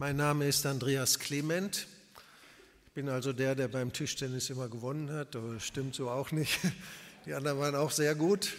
Mein Name ist Andreas Clement. Ich bin also der, der beim Tischtennis immer gewonnen hat, aber das stimmt so auch nicht. Die anderen waren auch sehr gut.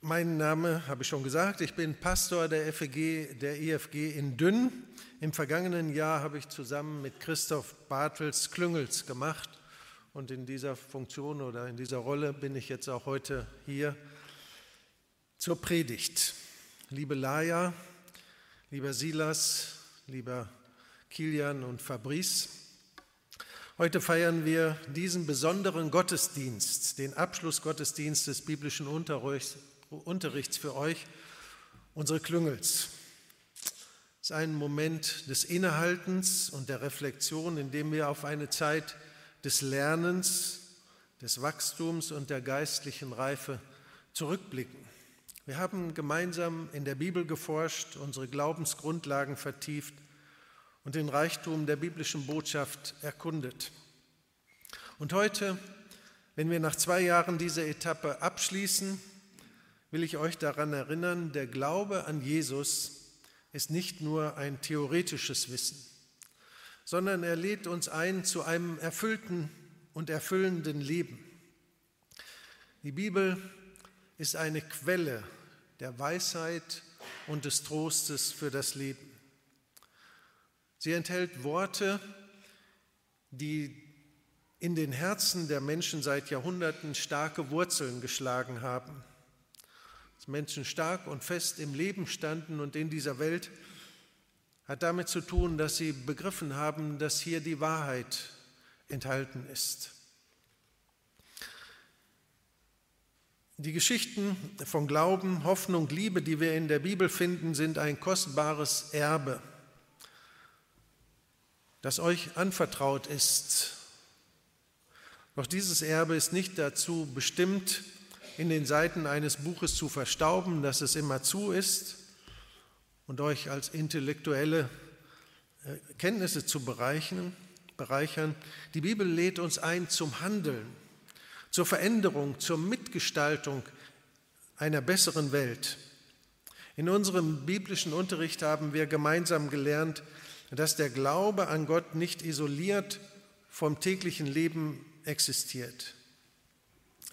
Mein Name habe ich schon gesagt. Ich bin Pastor der FEG, der IFG in Dünn. Im vergangenen Jahr habe ich zusammen mit Christoph Bartels Klüngels gemacht. Und in dieser Funktion oder in dieser Rolle bin ich jetzt auch heute hier zur Predigt. Liebe Laia, lieber Silas, lieber Kilian und Fabrice. Heute feiern wir diesen besonderen Gottesdienst, den Abschlussgottesdienst des biblischen Unterrichts für euch, unsere Klüngels. Es ist ein Moment des Innehaltens und der Reflexion, in dem wir auf eine Zeit des Lernens, des Wachstums und der geistlichen Reife zurückblicken. Wir haben gemeinsam in der Bibel geforscht, unsere Glaubensgrundlagen vertieft und den Reichtum der biblischen Botschaft erkundet. Und heute, wenn wir nach zwei Jahren diese Etappe abschließen, will ich euch daran erinnern, der Glaube an Jesus ist nicht nur ein theoretisches Wissen, sondern er lädt uns ein zu einem erfüllten und erfüllenden Leben. Die Bibel ist eine Quelle der Weisheit und des Trostes für das Leben. Sie enthält Worte, die in den Herzen der Menschen seit Jahrhunderten starke Wurzeln geschlagen haben. Dass Menschen stark und fest im Leben standen und in dieser Welt hat damit zu tun, dass sie begriffen haben, dass hier die Wahrheit enthalten ist. Die Geschichten von Glauben, Hoffnung, Liebe, die wir in der Bibel finden, sind ein kostbares Erbe, das euch anvertraut ist. Doch dieses Erbe ist nicht dazu bestimmt, in den Seiten eines Buches zu verstauben, dass es immer zu ist und euch als intellektuelle äh, Kenntnisse zu bereichern. Die Bibel lädt uns ein zum Handeln zur Veränderung, zur Mitgestaltung einer besseren Welt. In unserem biblischen Unterricht haben wir gemeinsam gelernt, dass der Glaube an Gott nicht isoliert vom täglichen Leben existiert.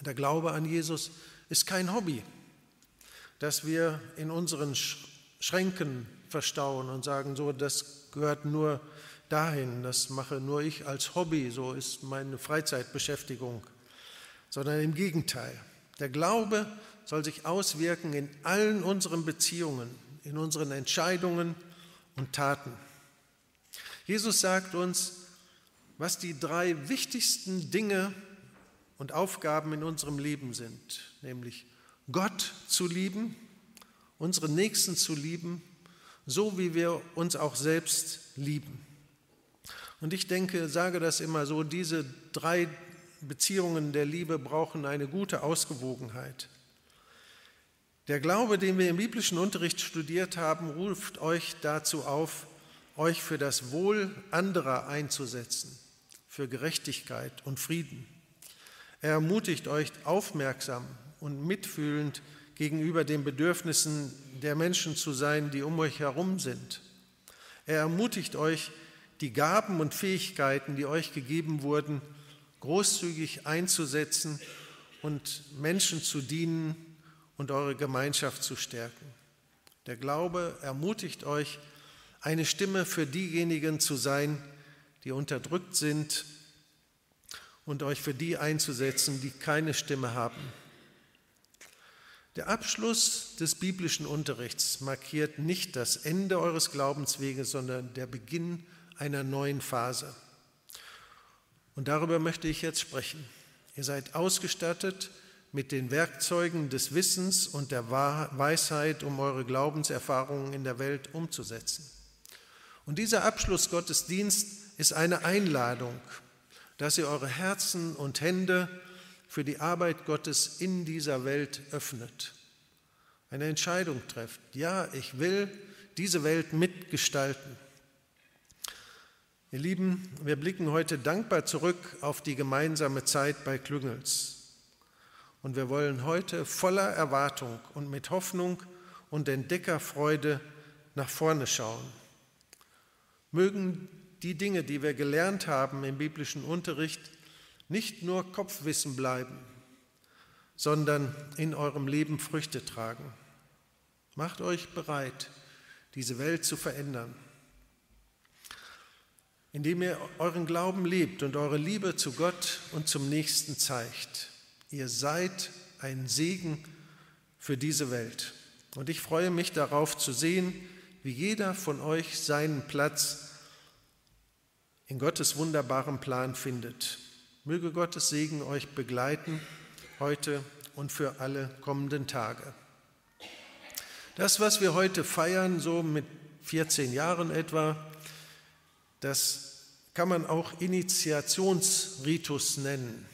Der Glaube an Jesus ist kein Hobby, das wir in unseren Schränken verstauen und sagen, so, das gehört nur dahin, das mache nur ich als Hobby, so ist meine Freizeitbeschäftigung sondern im Gegenteil. Der Glaube soll sich auswirken in allen unseren Beziehungen, in unseren Entscheidungen und Taten. Jesus sagt uns, was die drei wichtigsten Dinge und Aufgaben in unserem Leben sind, nämlich Gott zu lieben, unsere Nächsten zu lieben, so wie wir uns auch selbst lieben. Und ich denke, sage das immer so, diese drei Beziehungen der Liebe brauchen eine gute Ausgewogenheit. Der Glaube, den wir im biblischen Unterricht studiert haben, ruft euch dazu auf, euch für das Wohl anderer einzusetzen, für Gerechtigkeit und Frieden. Er ermutigt euch aufmerksam und mitfühlend gegenüber den Bedürfnissen der Menschen zu sein, die um euch herum sind. Er ermutigt euch, die Gaben und Fähigkeiten, die euch gegeben wurden, großzügig einzusetzen und Menschen zu dienen und eure Gemeinschaft zu stärken. Der Glaube ermutigt euch, eine Stimme für diejenigen zu sein, die unterdrückt sind und euch für die einzusetzen, die keine Stimme haben. Der Abschluss des biblischen Unterrichts markiert nicht das Ende eures Glaubensweges, sondern der Beginn einer neuen Phase. Und darüber möchte ich jetzt sprechen. Ihr seid ausgestattet mit den Werkzeugen des Wissens und der Weisheit, um eure Glaubenserfahrungen in der Welt umzusetzen. Und dieser Abschlussgottesdienst ist eine Einladung, dass ihr eure Herzen und Hände für die Arbeit Gottes in dieser Welt öffnet. Eine Entscheidung trefft. Ja, ich will diese Welt mitgestalten. Ihr Lieben, wir blicken heute dankbar zurück auf die gemeinsame Zeit bei Klüngels. Und wir wollen heute voller Erwartung und mit Hoffnung und Entdeckerfreude nach vorne schauen. Mögen die Dinge, die wir gelernt haben im biblischen Unterricht, nicht nur Kopfwissen bleiben, sondern in eurem Leben Früchte tragen. Macht euch bereit, diese Welt zu verändern, indem ihr euren Glauben lebt und eure Liebe zu Gott und zum Nächsten zeigt. Ihr seid ein Segen für diese Welt. Und ich freue mich darauf zu sehen, wie jeder von euch seinen Platz in Gottes wunderbarem Plan findet. Möge Gottes Segen euch begleiten heute und für alle kommenden Tage. Das, was wir heute feiern, so mit 14 Jahren etwa, das kann man auch Initiationsritus nennen.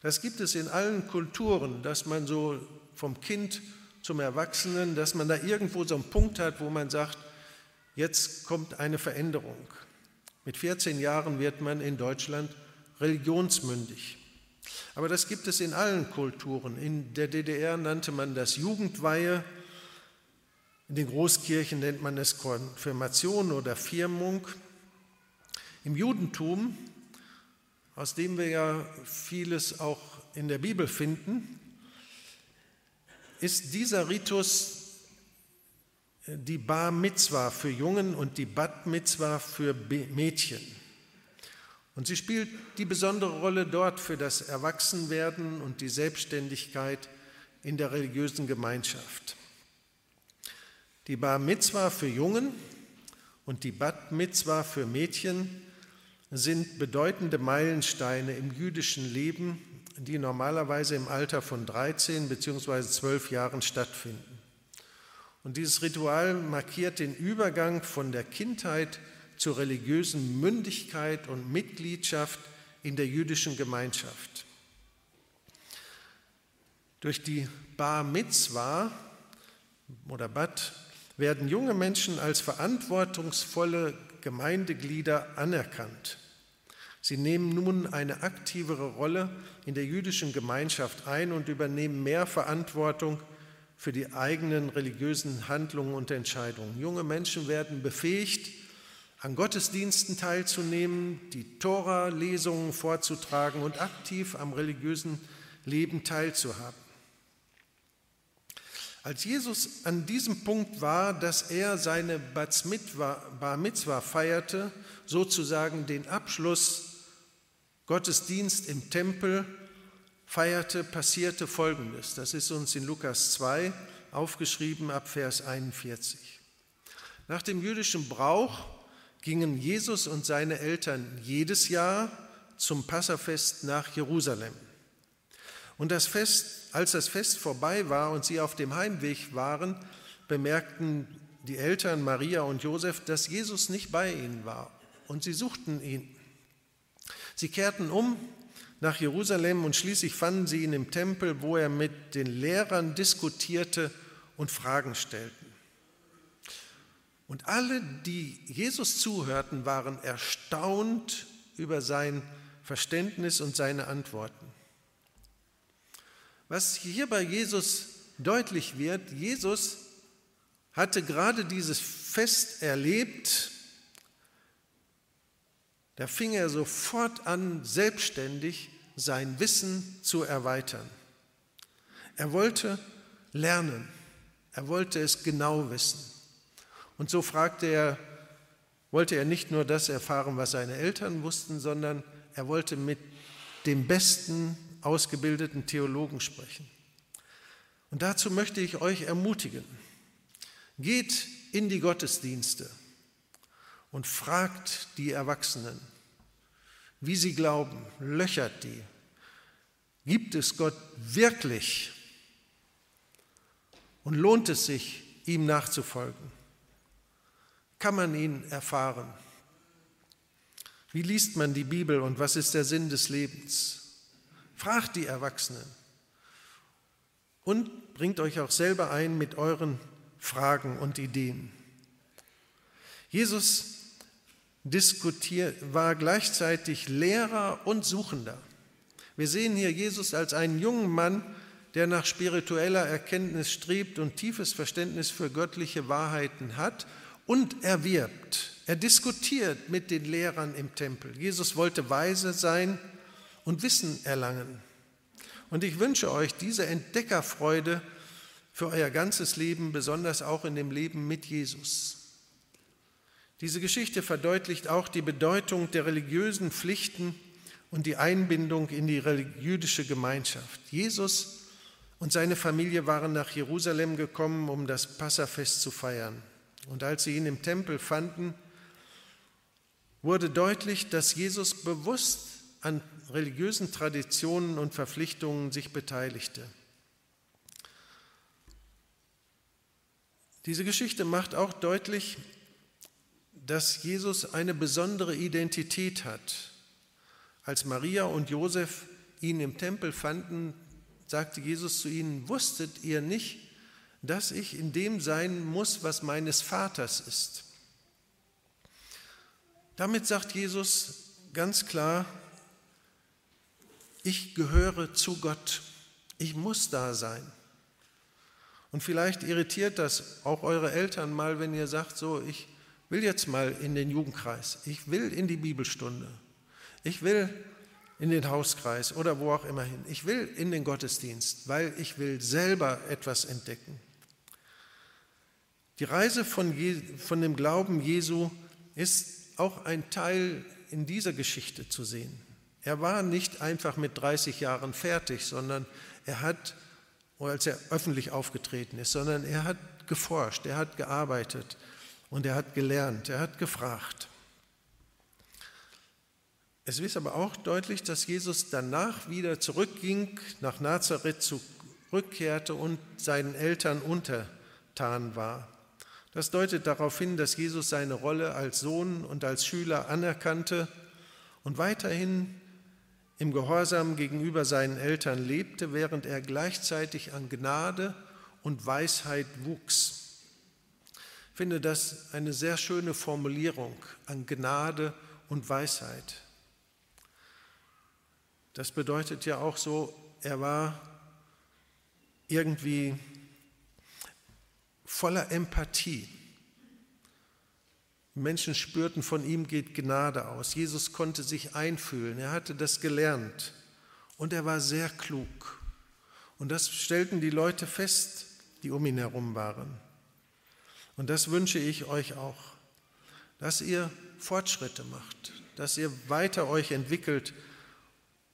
Das gibt es in allen Kulturen, dass man so vom Kind zum Erwachsenen, dass man da irgendwo so einen Punkt hat, wo man sagt, jetzt kommt eine Veränderung. Mit 14 Jahren wird man in Deutschland religionsmündig. Aber das gibt es in allen Kulturen. In der DDR nannte man das Jugendweihe, in den Großkirchen nennt man es Konfirmation oder Firmung. Im Judentum aus dem wir ja vieles auch in der Bibel finden, ist dieser Ritus die Bar Mitzwa für Jungen und die Bat Mitzwa für Mädchen. Und sie spielt die besondere Rolle dort für das Erwachsenwerden und die Selbstständigkeit in der religiösen Gemeinschaft. Die Bar Mitzwa für Jungen und die Bat Mitzwa für Mädchen sind bedeutende Meilensteine im jüdischen Leben, die normalerweise im Alter von 13 bzw. 12 Jahren stattfinden. Und dieses Ritual markiert den Übergang von der Kindheit zur religiösen Mündigkeit und Mitgliedschaft in der jüdischen Gemeinschaft. Durch die Bar Mitzwa oder Bat werden junge Menschen als verantwortungsvolle Gemeindeglieder anerkannt. Sie nehmen nun eine aktivere Rolle in der jüdischen Gemeinschaft ein und übernehmen mehr Verantwortung für die eigenen religiösen Handlungen und Entscheidungen. Junge Menschen werden befähigt, an Gottesdiensten teilzunehmen, die Tora-Lesungen vorzutragen und aktiv am religiösen Leben teilzuhaben. Als Jesus an diesem Punkt war, dass er seine Bar Mitzwa feierte, sozusagen den Abschluss Gottesdienst im Tempel feierte, passierte Folgendes. Das ist uns in Lukas 2 aufgeschrieben ab Vers 41. Nach dem jüdischen Brauch gingen Jesus und seine Eltern jedes Jahr zum Passafest nach Jerusalem. Und das Fest als das Fest vorbei war und sie auf dem Heimweg waren, bemerkten die Eltern Maria und Josef, dass Jesus nicht bei ihnen war. Und sie suchten ihn. Sie kehrten um nach Jerusalem und schließlich fanden sie ihn im Tempel, wo er mit den Lehrern diskutierte und Fragen stellten. Und alle, die Jesus zuhörten, waren erstaunt über sein Verständnis und seine Antworten. Was hier bei Jesus deutlich wird, Jesus hatte gerade dieses Fest erlebt, da fing er sofort an, selbstständig sein Wissen zu erweitern. Er wollte lernen, er wollte es genau wissen. Und so fragte er, wollte er nicht nur das erfahren, was seine Eltern wussten, sondern er wollte mit dem Besten ausgebildeten Theologen sprechen. Und dazu möchte ich euch ermutigen. Geht in die Gottesdienste und fragt die Erwachsenen, wie sie glauben, löchert die. Gibt es Gott wirklich? Und lohnt es sich, ihm nachzufolgen? Kann man ihn erfahren? Wie liest man die Bibel und was ist der Sinn des Lebens? Fragt die Erwachsenen und bringt euch auch selber ein mit euren Fragen und Ideen. Jesus diskutiert, war gleichzeitig Lehrer und Suchender. Wir sehen hier Jesus als einen jungen Mann, der nach spiritueller Erkenntnis strebt und tiefes Verständnis für göttliche Wahrheiten hat und erwirbt. Er diskutiert mit den Lehrern im Tempel. Jesus wollte weise sein und Wissen erlangen. Und ich wünsche euch diese Entdeckerfreude für euer ganzes Leben, besonders auch in dem Leben mit Jesus. Diese Geschichte verdeutlicht auch die Bedeutung der religiösen Pflichten und die Einbindung in die jüdische Gemeinschaft. Jesus und seine Familie waren nach Jerusalem gekommen, um das Passafest zu feiern. Und als sie ihn im Tempel fanden, wurde deutlich, dass Jesus bewusst an religiösen Traditionen und Verpflichtungen sich beteiligte. Diese Geschichte macht auch deutlich, dass Jesus eine besondere Identität hat. Als Maria und Josef ihn im Tempel fanden, sagte Jesus zu ihnen, wusstet ihr nicht, dass ich in dem sein muss, was meines Vaters ist? Damit sagt Jesus ganz klar, ich gehöre zu Gott, ich muss da sein. Und vielleicht irritiert das auch eure Eltern mal, wenn ihr sagt, so, ich will jetzt mal in den Jugendkreis, ich will in die Bibelstunde, ich will in den Hauskreis oder wo auch immer hin, ich will in den Gottesdienst, weil ich will selber etwas entdecken. Die Reise von, Je von dem Glauben Jesu ist auch ein Teil in dieser Geschichte zu sehen. Er war nicht einfach mit 30 Jahren fertig, sondern er hat als er öffentlich aufgetreten ist, sondern er hat geforscht, er hat gearbeitet und er hat gelernt, er hat gefragt. Es ist aber auch deutlich, dass Jesus danach wieder zurückging, nach Nazareth zurückkehrte und seinen Eltern untertan war. Das deutet darauf hin, dass Jesus seine Rolle als Sohn und als Schüler anerkannte und weiterhin im Gehorsam gegenüber seinen Eltern lebte, während er gleichzeitig an Gnade und Weisheit wuchs. Ich finde das eine sehr schöne Formulierung an Gnade und Weisheit. Das bedeutet ja auch so, er war irgendwie voller Empathie. Menschen spürten, von ihm geht Gnade aus. Jesus konnte sich einfühlen, er hatte das gelernt und er war sehr klug. Und das stellten die Leute fest, die um ihn herum waren. Und das wünsche ich euch auch, dass ihr Fortschritte macht, dass ihr weiter euch entwickelt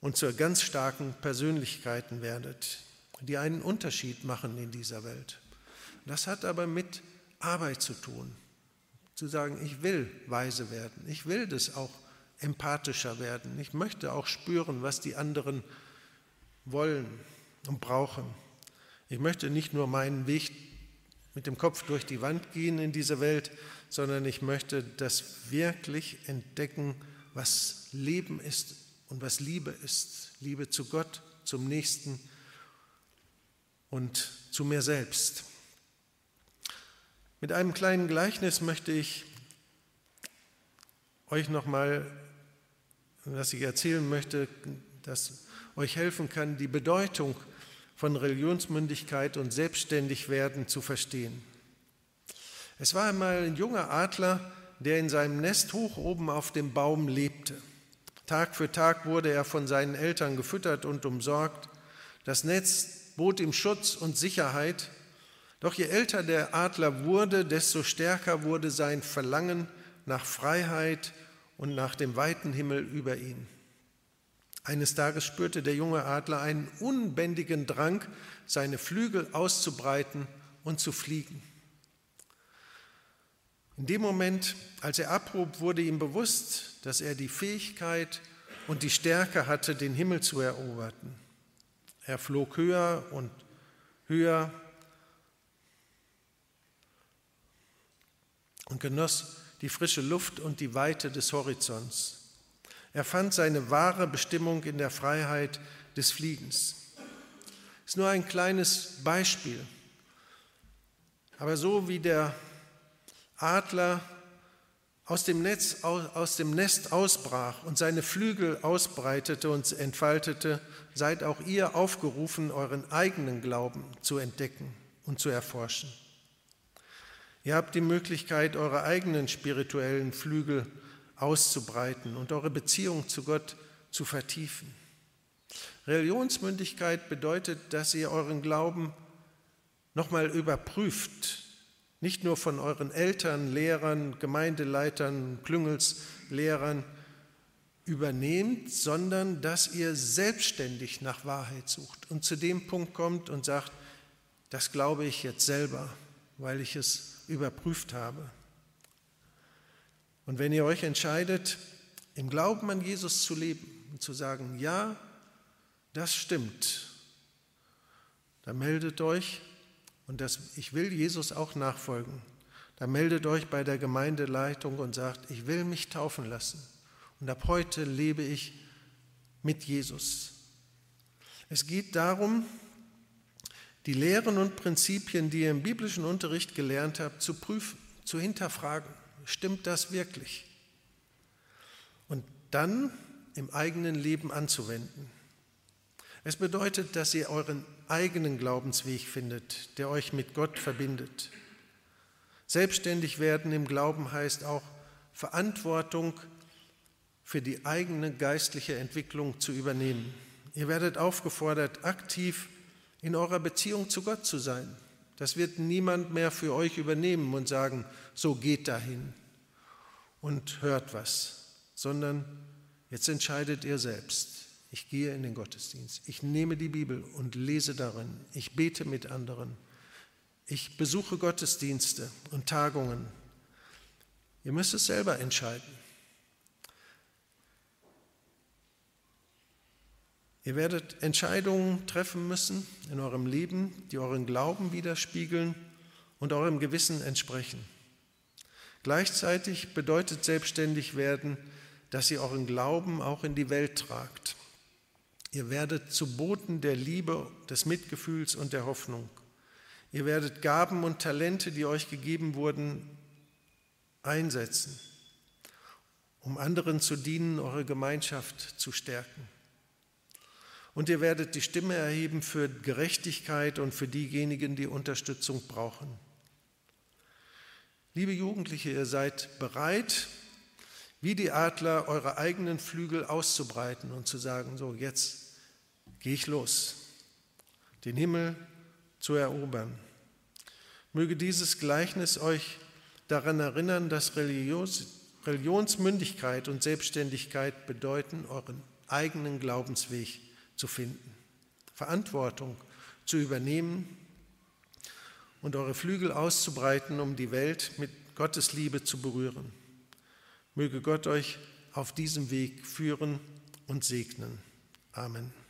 und zu ganz starken Persönlichkeiten werdet, die einen Unterschied machen in dieser Welt. Das hat aber mit Arbeit zu tun, zu sagen, ich will weise werden, ich will das auch empathischer werden, ich möchte auch spüren, was die anderen wollen und brauchen. Ich möchte nicht nur meinen Weg mit dem Kopf durch die Wand gehen in diese Welt, sondern ich möchte das wirklich entdecken, was Leben ist und was Liebe ist. Liebe zu Gott, zum Nächsten und zu mir selbst. Mit einem kleinen Gleichnis möchte ich euch nochmal, was ich erzählen möchte, das euch helfen kann, die Bedeutung von Religionsmündigkeit und Selbstständigwerden zu verstehen. Es war einmal ein junger Adler, der in seinem Nest hoch oben auf dem Baum lebte. Tag für Tag wurde er von seinen Eltern gefüttert und umsorgt. Das Netz bot ihm Schutz und Sicherheit, doch je älter der Adler wurde, desto stärker wurde sein Verlangen nach Freiheit und nach dem weiten Himmel über ihn. Eines Tages spürte der junge Adler einen unbändigen Drang, seine Flügel auszubreiten und zu fliegen. In dem Moment, als er abhob, wurde ihm bewusst, dass er die Fähigkeit und die Stärke hatte, den Himmel zu erobern. Er flog höher und höher und genoss die frische Luft und die Weite des Horizonts. Er fand seine wahre Bestimmung in der Freiheit des Fliegens. Ist nur ein kleines aus dem, Netz, aus dem Nest ausbrach und seine Flügel ausbreitete und entfaltete, seid auch ihr aufgerufen, euren eigenen Glauben zu entdecken und zu erforschen. Ihr habt die Möglichkeit, eure eigenen spirituellen Flügel auszubreiten und eure Beziehung zu Gott zu vertiefen. Religionsmündigkeit bedeutet, dass ihr euren Glauben nochmal überprüft, nicht nur von euren Eltern, Lehrern, Gemeindeleitern, Klüngelslehrern übernehmt, sondern dass ihr selbstständig nach Wahrheit sucht und zu dem Punkt kommt und sagt, das glaube ich jetzt selber, weil ich es überprüft habe. Und wenn ihr euch entscheidet, im Glauben an Jesus zu leben und zu sagen, ja, das stimmt, dann meldet euch und das, ich will Jesus auch nachfolgen, dann meldet euch bei der Gemeindeleitung und sagt, ich will mich taufen lassen. Und ab heute lebe ich mit Jesus. Es geht darum, die Lehren und Prinzipien, die ihr im biblischen Unterricht gelernt habt, zu prüfen, zu hinterfragen. Stimmt das wirklich? Und dann im eigenen Leben anzuwenden. Es bedeutet, dass ihr euren eigenen Glaubensweg findet, der euch mit Gott verbindet. Selbstständig werden im Glauben heißt auch Verantwortung für die eigene geistliche Entwicklung zu übernehmen. Ihr werdet aufgefordert, aktiv in eurer Beziehung zu Gott zu sein. Das wird niemand mehr für euch übernehmen und sagen, so geht dahin und hört was, sondern jetzt entscheidet ihr selbst. Ich gehe in den Gottesdienst. Ich nehme die Bibel und lese darin. Ich bete mit anderen. Ich besuche Gottesdienste und Tagungen. Ihr müsst es selber entscheiden. Ihr werdet Entscheidungen treffen müssen in eurem Leben, die euren Glauben widerspiegeln und eurem Gewissen entsprechen. Gleichzeitig bedeutet selbstständig werden, dass ihr euren Glauben auch in die Welt tragt. Ihr werdet zu Boten der Liebe, des Mitgefühls und der Hoffnung. Ihr werdet Gaben und Talente, die euch gegeben wurden, einsetzen, um anderen zu dienen, eure Gemeinschaft zu stärken. Und ihr werdet die Stimme erheben für Gerechtigkeit und für diejenigen, die Unterstützung brauchen. Liebe Jugendliche, ihr seid bereit, wie die Adler eure eigenen Flügel auszubreiten und zu sagen, so jetzt gehe ich los, den Himmel zu erobern. Möge dieses Gleichnis euch daran erinnern, dass Religions, Religionsmündigkeit und Selbstständigkeit bedeuten, euren eigenen Glaubensweg zu finden, Verantwortung zu übernehmen und eure Flügel auszubreiten, um die Welt mit Gottes Liebe zu berühren. Möge Gott euch auf diesem Weg führen und segnen. Amen.